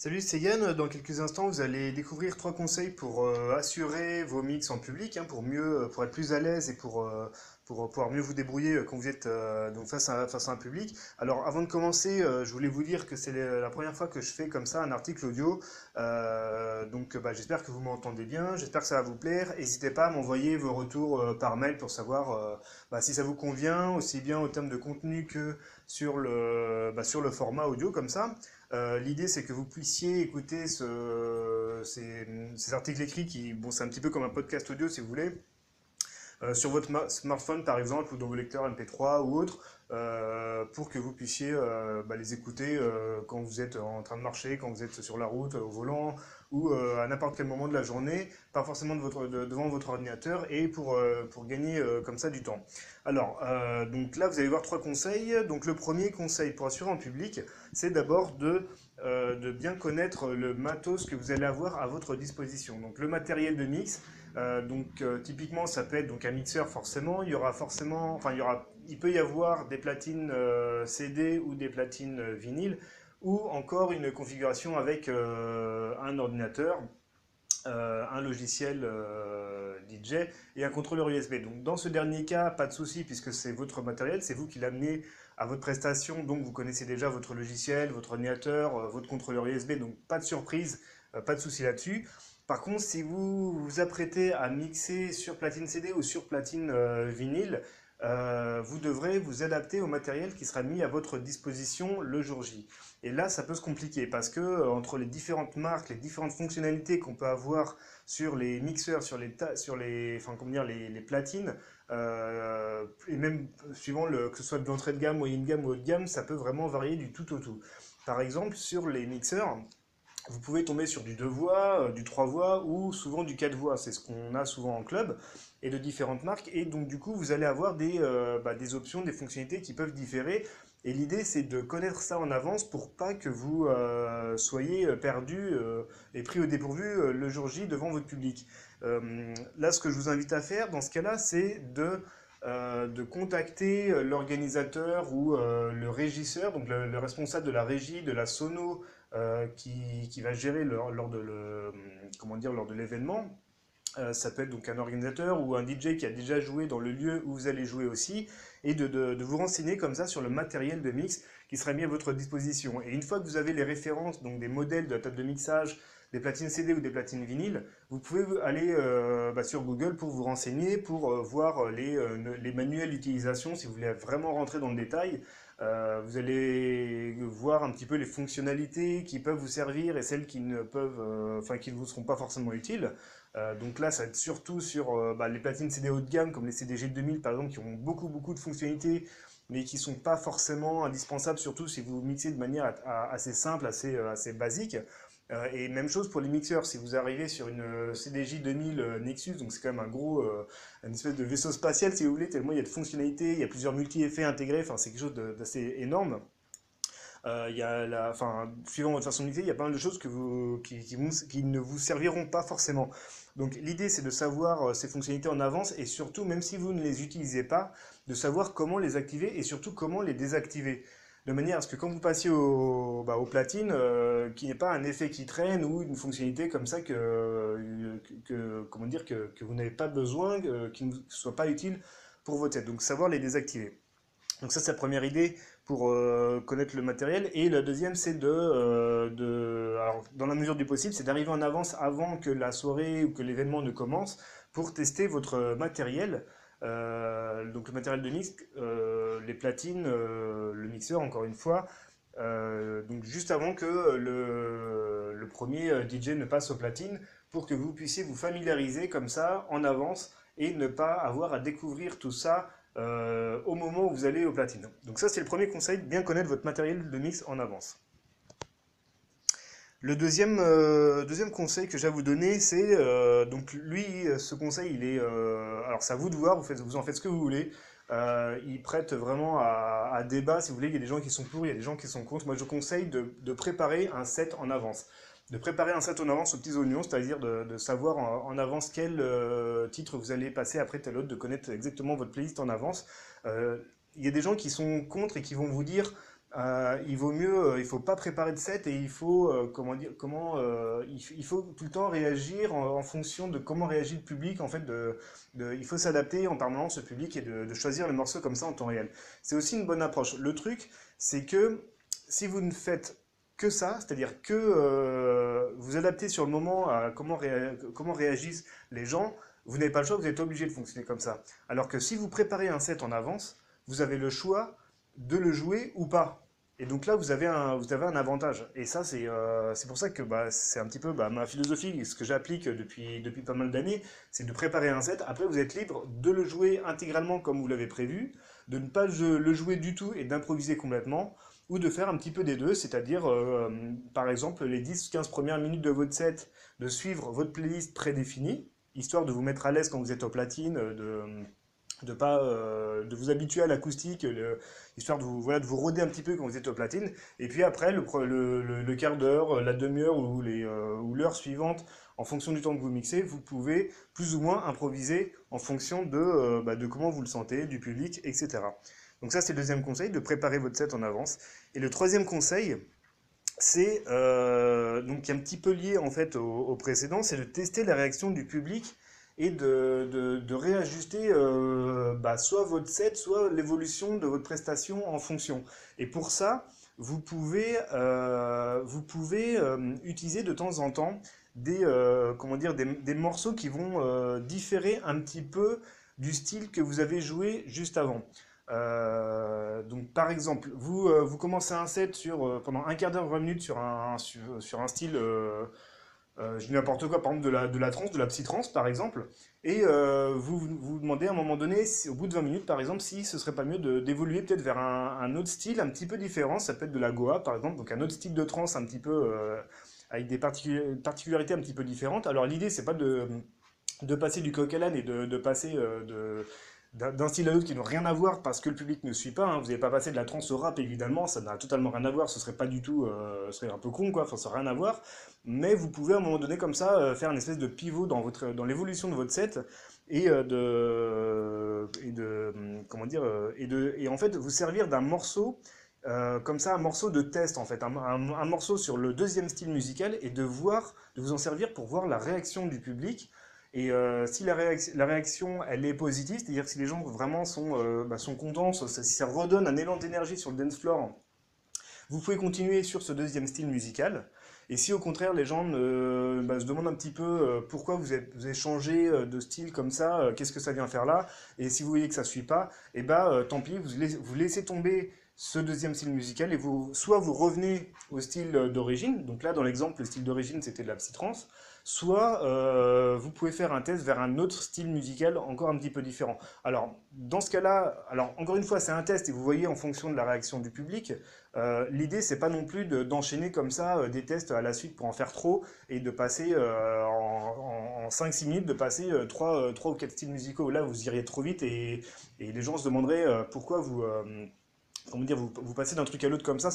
Salut, c'est Yann. Dans quelques instants, vous allez découvrir trois conseils pour euh, assurer vos mix en public, hein, pour mieux, euh, pour être plus à l'aise et pour, euh, pouvoir mieux vous débrouiller quand vous êtes face à, face à un public. Alors, avant de commencer, je voulais vous dire que c'est la première fois que je fais comme ça un article audio. Donc, bah, j'espère que vous m'entendez bien. J'espère que ça va vous plaire. N'hésitez pas à m'envoyer vos retours par mail pour savoir bah, si ça vous convient, aussi bien en termes de contenu que bah, sur le format audio comme ça. Euh, l'idée, c'est que vous puissiez écouter ce- ces, articles écrits qui, bon, c'est un petit peu comme un podcast audio si vous voulez, euh, sur votre ma- smartphone par exemple, ou dans vos lecteurs MP3 ou autres, euh, pour que vous puissiez euh, bah, les écouter euh, quand vous êtes en train de marcher, quand vous êtes sur la route, au volant, ou à n'importe quel moment de la journée, pas forcément devant votre ordinateur, et pour, pour gagner comme ça du temps. Alors, donc là, vous allez voir trois conseils. Donc, le premier conseil pour assurer en public, c'est d'abord de, de bien connaître le matos que vous allez avoir à votre disposition. Donc, le matériel de mix. donc, typiquement, ça peut être donc un mixeur forcément. Il y aura forcément, enfin, il y aura, il peut y avoir des platines euh, CD ou des platines euh, vinyle, ou encore une configuration avec euh, un ordinateur un logiciel DJ et un contrôleur USB. Donc dans ce dernier cas, pas de souci puisque c'est votre matériel, c'est vous qui l'amenez à votre prestation, donc vous connaissez déjà votre logiciel, votre ordinateur, votre contrôleur USB, donc pas de surprise, pas de souci là-dessus. Par contre, si vous vous apprêtez à mixer sur platine CD ou sur platine vinyle, euh, vous devrez vous adapter au matériel qui sera mis à votre disposition le jour J. Et là, ça peut se compliquer parce que euh, entre les différentes marques, les différentes fonctionnalités qu'on peut avoir sur les mixeurs, sur les, sur les, enfin, comment dire, les, platines, euh, et même suivant le, que ce soit de l'entrée de gamme, moyenne gamme ou haut de gamme, ça peut vraiment varier du tout au tout. Par exemple, sur les mixeurs, vous pouvez tomber sur du 2 voix, du 3 voix ou souvent du 4 voix. C'est ce qu'on a souvent en club et de différentes marques. Et donc, du coup, vous allez avoir des, euh, bah, des options, des fonctionnalités qui peuvent différer. Et l'idée, c'est de connaître ça en avance pour pas que vous euh, soyez euh, perdu et pris au dépourvu le jour J devant votre public. Là, ce que je vous invite à faire dans ce cas-là, c'est de, de contacter l'organisateur ou le régisseur, donc le, le responsable de la régie, de la sono, qui, qui va gérer le, lors de l'événement. Euh, ça peut être donc un organisateur ou un DJ qui a déjà joué dans le lieu où vous allez jouer aussi, et de, vous renseigner comme ça sur le matériel de mix qui sera mis à votre disposition. Et une fois que vous avez les références, donc des modèles de la table de mixage, des platines CD ou des platines vinyle, vous pouvez aller euh, bah, sur Google pour vous renseigner, pour euh, voir les, les manuels d'utilisation si vous voulez vraiment rentrer dans le détail. Vous allez voir un petit peu les fonctionnalités qui peuvent vous servir et celles qui ne peuvent, enfin qui ne vous seront pas forcément utiles. Euh, donc là, ça va être surtout sur euh, bah, les platines CD haut de gamme, comme les CDG 2000 par exemple, qui ont beaucoup beaucoup de fonctionnalités, mais qui sont pas forcément indispensables, surtout si vous mixez de manière assez simple, assez, euh, assez basique. Et même chose pour les mixeurs, si vous arrivez sur une CDJ 2000 euh, Nexus, donc c'est quand même un gros, une espèce de vaisseau spatial si vous voulez, tellement il y a de fonctionnalités, il y a plusieurs multi-effets intégrés, enfin c'est quelque chose d'assez énorme. Euh, il y a enfin, suivant votre façon d'utiliser, il y a pas mal de choses qui, ne vous serviront pas forcément. Donc l'idée c'est de savoir euh, ces fonctionnalités en avance et surtout, même si vous ne les utilisez pas, de savoir comment les activer et surtout comment les désactiver. De manière à ce que quand vous passiez au, bah, aux platines, euh, qu'il n'y ait pas un effet qui traîne ou une fonctionnalité comme ça que, euh, que, comment dire, que, vous n'avez pas besoin, qui ne soit pas utile pour votre tête. Donc savoir les désactiver. Donc ça c'est la première idée pour euh, connaître le matériel. Et la deuxième c'est de, euh, de dans la mesure du possible, c'est d'arriver en avance avant que la soirée ou que l'événement ne commence pour tester votre matériel. Euh, donc le matériel de mix, les platines, le mixeur encore une fois. Donc juste avant que le, le premier DJ ne passe aux platines pour que vous puissiez vous familiariser comme ça en avance et ne pas avoir à découvrir tout ça euh, au moment où vous allez aux platines. Donc ça c'est le premier conseil, bien connaître votre matériel de mix en avance. Le deuxième, euh, conseil que j'ai à vous donner, c'est euh, donc lui, ce conseil, il est, alors c'est à vous de voir, vous, en faites ce que vous voulez. Il prête vraiment à, débat, si vous voulez. Il y a des gens qui sont pour, il y a des gens qui sont contre. Moi, je conseille de préparer un set en avance, de préparer un set en avance aux petits oignons, c'est-à-dire de, savoir en, avance quel euh, titre vous allez passer après tel autre, de connaître exactement votre playlist en avance. Euh, il y a des gens qui sont contre et qui vont vous dire euh, il vaut mieux, euh, il faut pas préparer de set et il faut, comment dire, comment, il, faut tout le temps réagir en, fonction de comment réagit le public. En fait, il faut s'adapter en permanence au public et de choisir les morceaux comme ça en temps réel. C'est aussi une bonne approche. Le truc, c'est que si vous ne faites que ça, c'est-à-dire que euh, vous adaptez sur le moment à comment, comment réagissent les gens, vous n'avez pas le choix, vous êtes obligé de fonctionner comme ça. Alors que si vous préparez un set en avance, vous avez le choix de le jouer ou pas. Et donc là, vous avez un, vous avez un avantage. Et ça, c'est euh, pour ça que bah, c'est un petit peu bah, ma philosophie, ce que j'applique depuis, depuis pas mal d'années, c'est de préparer un set. Après, vous êtes libre de le jouer intégralement comme vous l'avez prévu, de ne pas le jouer du tout et d'improviser complètement, ou de faire un petit peu des deux, c'est-à-dire, euh, par exemple, les 10-15 premières minutes de votre set, de suivre votre playlist prédéfinie, histoire de vous mettre à l'aise quand vous êtes au platine, de de pas euh, de vous habituer à l'acoustique, histoire de vous voilà de vous roder un petit peu quand vous êtes au platine. Et puis après le, le, quart d'heure, la demi-heure ou les euh, ou l'heure suivante, en fonction du temps que vous mixez, vous pouvez plus ou moins improviser en fonction de euh, bah, de comment vous le sentez, du public, etc. Donc ça c'est le deuxième conseil, de préparer votre set en avance. Et le troisième conseil, c'est euh, donc qui est un petit peu lié en fait au, précédent, c'est de tester la réaction du public et de, réajuster euh, bah, soit votre set, soit l'évolution de votre prestation en fonction. Et pour ça, vous pouvez, euh, utiliser de temps en temps des, morceaux qui vont différer un petit peu du style que vous avez joué juste avant. Euh, donc par exemple, vous, euh, vous commencez un set sur, euh, pendant un quart d'heure, 20 minutes sur un, sur, un style, je dis n'importe quoi, par exemple de la, de la trance, de la psy-trance par exemple, et vous vous demandez à un moment donné, au bout de 20 minutes par exemple, si ce serait pas mieux d'évoluer peut-être vers un, autre style un petit peu différent, ça peut être de la Goa par exemple, donc un autre style de trance un petit peu avec des particu- particularités un petit peu différentes. Alors l'idée c'est pas de, de passer du coq à l'âne et de, passer de, d'un style à l'autre qui n'ont rien à voir parce que le public ne suit pas. hein. Vous n'avez pas passé de la trance au rap évidemment, ça n'a totalement rien à voir, ce serait pas du tout, euh, ce serait un peu con quoi, enfin ça n'a rien à voir. Mais vous pouvez à un moment donné comme ça euh, faire une espèce de pivot dans dans l'évolution de votre set et euh, de, et de, hum, comment dire, et de, et en fait vous servir d'un morceau. comme ça, un morceau de test en fait, un, un- un morceau sur le deuxième style musical et de voir, de vous en servir pour voir la réaction du public et euh, si la réaction, elle est positive, c'est-à-dire si les gens vraiment sont, euh, bah, contents, si ça redonne un élan d'énergie sur le dance floor, vous pouvez continuer sur ce deuxième style musical. Et si au contraire les gens bah, se demandent un petit peu euh, pourquoi vous avez changé de style comme ça, qu'est-ce que ça vient faire là, et si vous voyez que ça suit pas, et bah euh, tant pis, vous laissez tomber ce deuxième style musical et vous soit vous revenez au style euh, d'origine, donc là dans l'exemple le style d'origine c'était de la psytrance, soit euh, vous pouvez faire un test vers un autre style musical encore un petit peu différent. Alors, dans ce cas-là, alors encore une fois, c'est un test et vous voyez en fonction de la réaction du public. Euh, L'idée, c'est pas non plus de- d'enchaîner comme ça des tests à la suite pour en faire trop et de passer en, en, en 5-6 minutes, de passer euh, 3, ou 4 styles musicaux. Là, vous iriez trop vite et, et les gens se demanderaient pourquoi vous. Dire, vous, passez d'un truc à l'autre comme ça,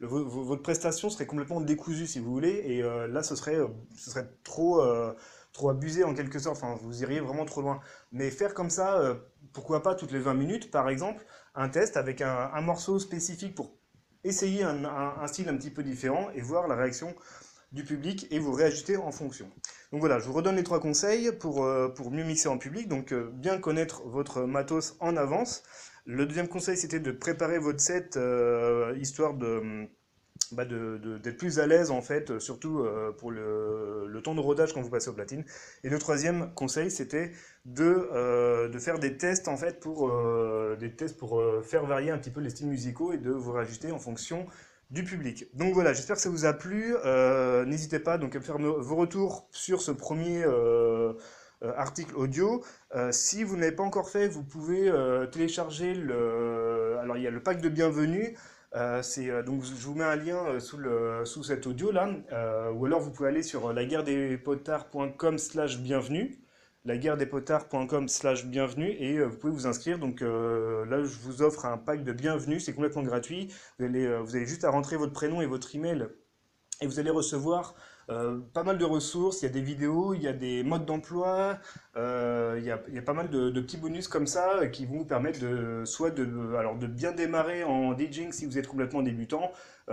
votre prestation serait complètement décousue si vous voulez, et euh, là ce serait, euh, ce serait trop, euh, trop abusé en quelque sorte, enfin vous iriez vraiment trop loin. Mais faire comme ça, pourquoi pas toutes les 20 minutes par exemple, un test avec un, morceau spécifique pour essayer un, un- style un petit peu différent et voir la réaction du public et vous réajuster en fonction. Donc voilà, je vous redonne les trois conseils pour, pour mieux mixer en public. Donc bien connaître votre matos en avance. Le deuxième conseil, c'était de préparer votre set euh, histoire bah, d'être plus à l'aise en fait, surtout euh, pour le, temps de rodage quand vous passez au platine. Et le troisième conseil, c'était de, euh, de faire des tests en fait pour, des tests pour faire varier un petit peu les styles musicaux et de vous rajuster en fonction du public. Donc voilà, j'espère que ça vous a plu. N'hésitez pas donc à faire vos retours sur ce premier article audio. Euh, si vous n'avez pas encore fait, vous pouvez euh, télécharger le. Alors il y a le pack de bienvenue. Euh, euh, donc je vous mets un lien euh, sous le sous cet audio là, Euh, ou alors vous pouvez aller sur laguerredespotards.com slash bienvenue, laguerredespotards.com slash bienvenue et euh, vous pouvez vous inscrire. Donc euh, là je vous offre un pack de bienvenue, c'est complètement gratuit. Vous allez, euh, vous avez juste à rentrer votre prénom et votre email et vous allez recevoir euh, pas mal de ressources, il y a des vidéos, il y a des modes d'emploi, euh, il y a, pas mal de, petits bonus comme ça euh, qui vont vous permettre de, soit de, alors de bien démarrer en DJing si vous êtes complètement débutant.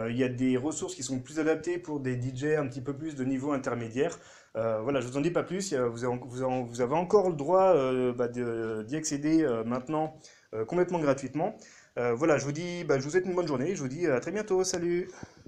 Il y a des ressources qui sont plus adaptées pour des DJ un petit peu plus de niveau intermédiaire. Voilà, je vous en dis pas plus, vous avez, encore le droit bah, d'y accéder maintenant complètement gratuitement. Voilà, je vous dis, bah, je vous souhaite une bonne journée, je vous dis à très bientôt, salut!